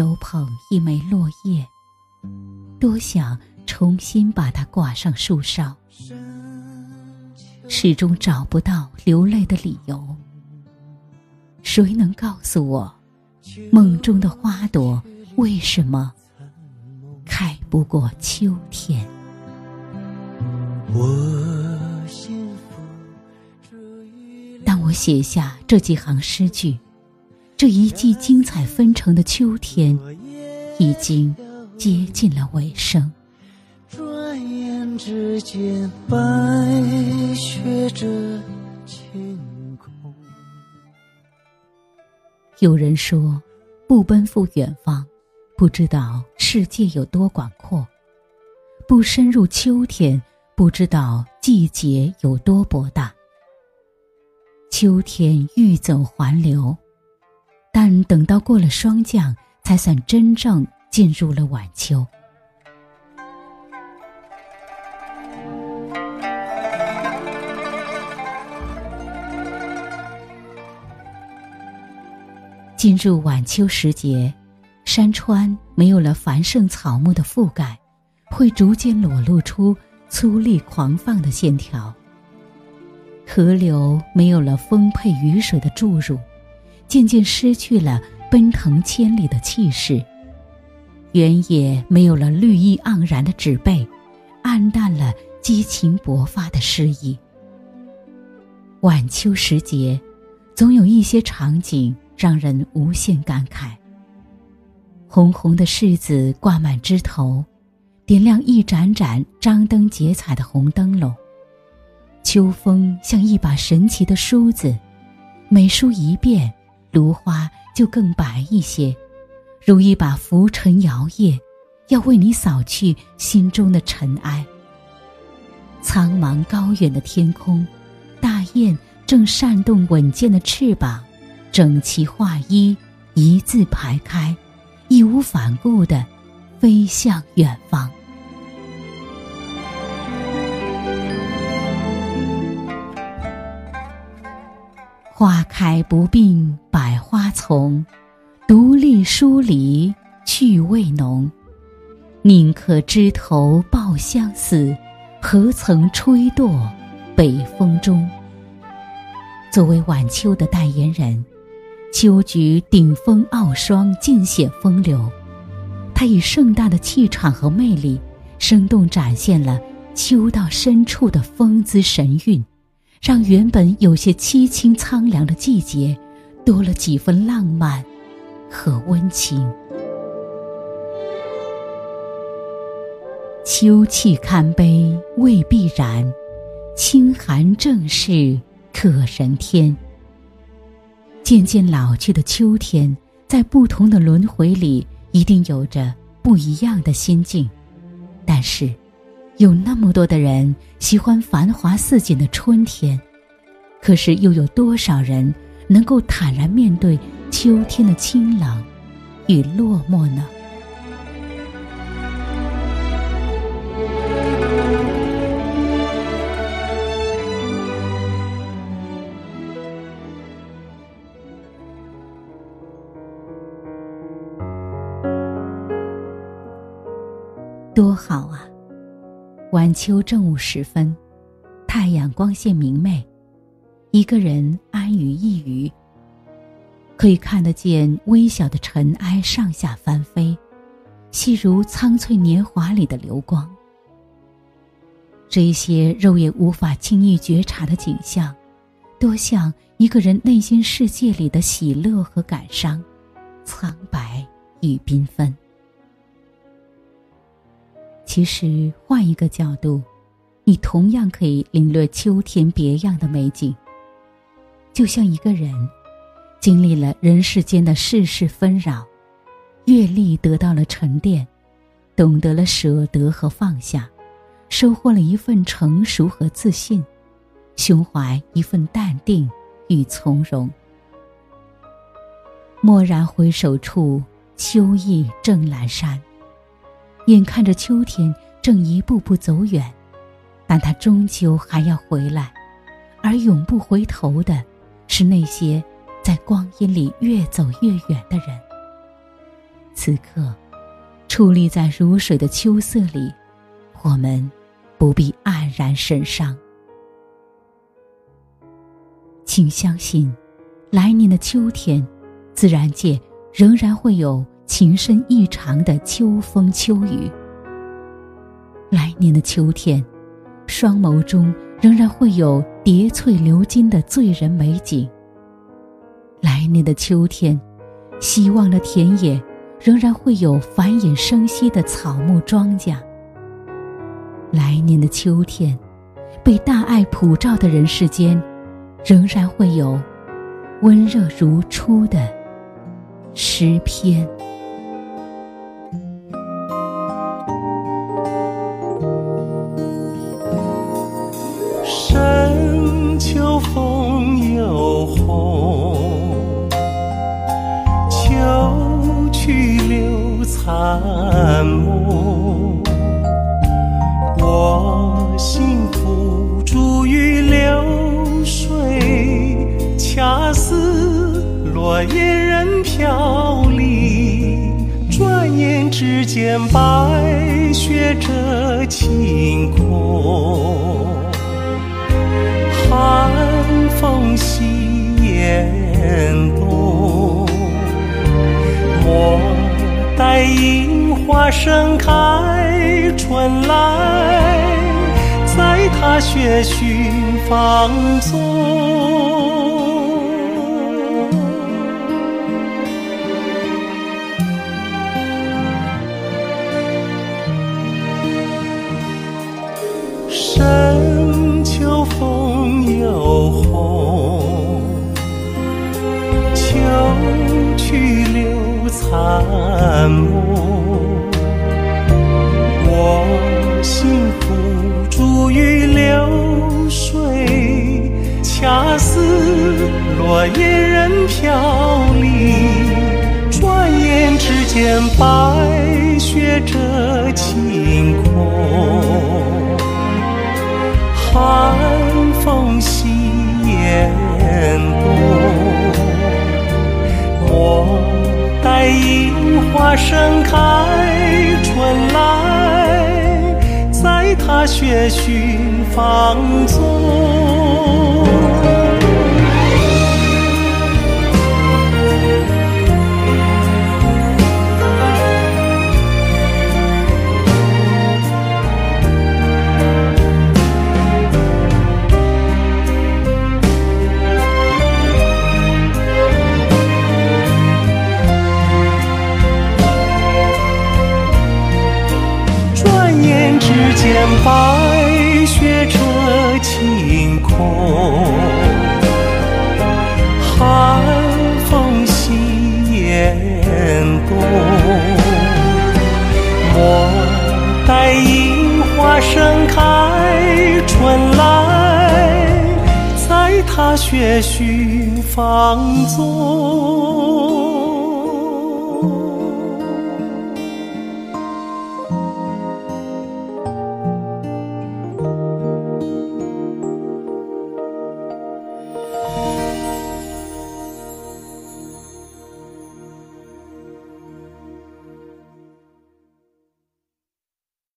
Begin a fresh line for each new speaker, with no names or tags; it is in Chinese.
手捧一枚落叶，多想重新把它挂上树梢，始终找不到流泪的理由。谁能告诉我，梦中的花朵为什么开不过秋天？当我写下这几行诗句。这一季精彩纷呈的秋天，已经接近了尾声。转眼之间，白雪着晴空。有人说，不奔赴远方，不知道世界有多广阔；不深入秋天，不知道季节有多博大。秋天欲走还留。但等到过了霜降，才算真正进入了晚秋。进入晚秋时节，山川没有了繁盛草木的覆盖，会逐渐裸露出粗粝狂放的线条。河流没有了丰沛雨水的注入。渐渐失去了奔腾千里的气势，原野没有了绿意盎然的植被，暗淡了激情勃发的诗意。晚秋时节，总有一些场景让人无限感慨。红红的柿子挂满枝头，点亮一盏盏张灯结彩的红灯笼。秋风像一把神奇的梳子，每梳一遍。芦花就更白一些，如一把拂尘摇曳，要为你扫去心中的尘埃。苍茫高远的天空，大雁正扇动稳健的翅膀，整齐划一，一字排开，义无反顾地飞向远方。花开不并百花丛，独立疏篱趣味浓。宁可枝头抱相思，何曾吹堕北风中。作为晚秋的代言人，秋菊顶风傲霜，尽显风流。它以盛大的气场和魅力，生动展现了秋到深处的风姿神韵。让原本有些凄清苍凉的季节，多了几分浪漫和温情。秋气堪悲未必然，清寒正是可人天。渐渐老去的秋天，在不同的轮回里，一定有着不一样的心境，但是。有那么多的人喜欢繁华似锦的春天，可是又有多少人能够坦然面对秋天的清冷与落寞呢？多好啊！晚秋正午时分，太阳光线明媚，一个人安于一隅，可以看得见微小的尘埃上下翻飞，细如苍翠年华里的流光。这些肉眼无法轻易觉察的景象，多像一个人内心世界里的喜乐和感伤，苍白与缤纷。其实换一个角度，你同样可以领略秋天别样的美景。就像一个人，经历了人世间的世事纷扰，阅历得到了沉淀，懂得了舍得和放下，收获了一份成熟和自信，胸怀一份淡定与从容。蓦然回首处，秋意正阑珊。眼看着秋天正一步步走远，但它终究还要回来，而永不回头的，是那些在光阴里越走越远的人。此刻，矗立在如水的秋色里，我们不必黯然神伤。请相信，来年的秋天，自然界仍然会有情深意长的秋风秋雨。来年的秋天，双眸中仍然会有叠翠流金的醉人美景。来年的秋天，希望的田野仍然会有繁衍生息的草木庄稼。来年的秋天，被大爱普照的人世间，仍然会有温热如初的诗篇。
残梦，我幸福逐于流水，恰似落叶任飘零。转眼之间，白雪遮晴空，寒风袭严冬。我。待樱花盛开，春来，在踏雪寻芳踪。深残。梦，我心付诸于流水，恰似落叶任飘零。转眼之间，白雪遮晴空，寒花盛开，春来，在踏雪寻芳踪。在樱花盛开，春来，在踏雪寻芳踪。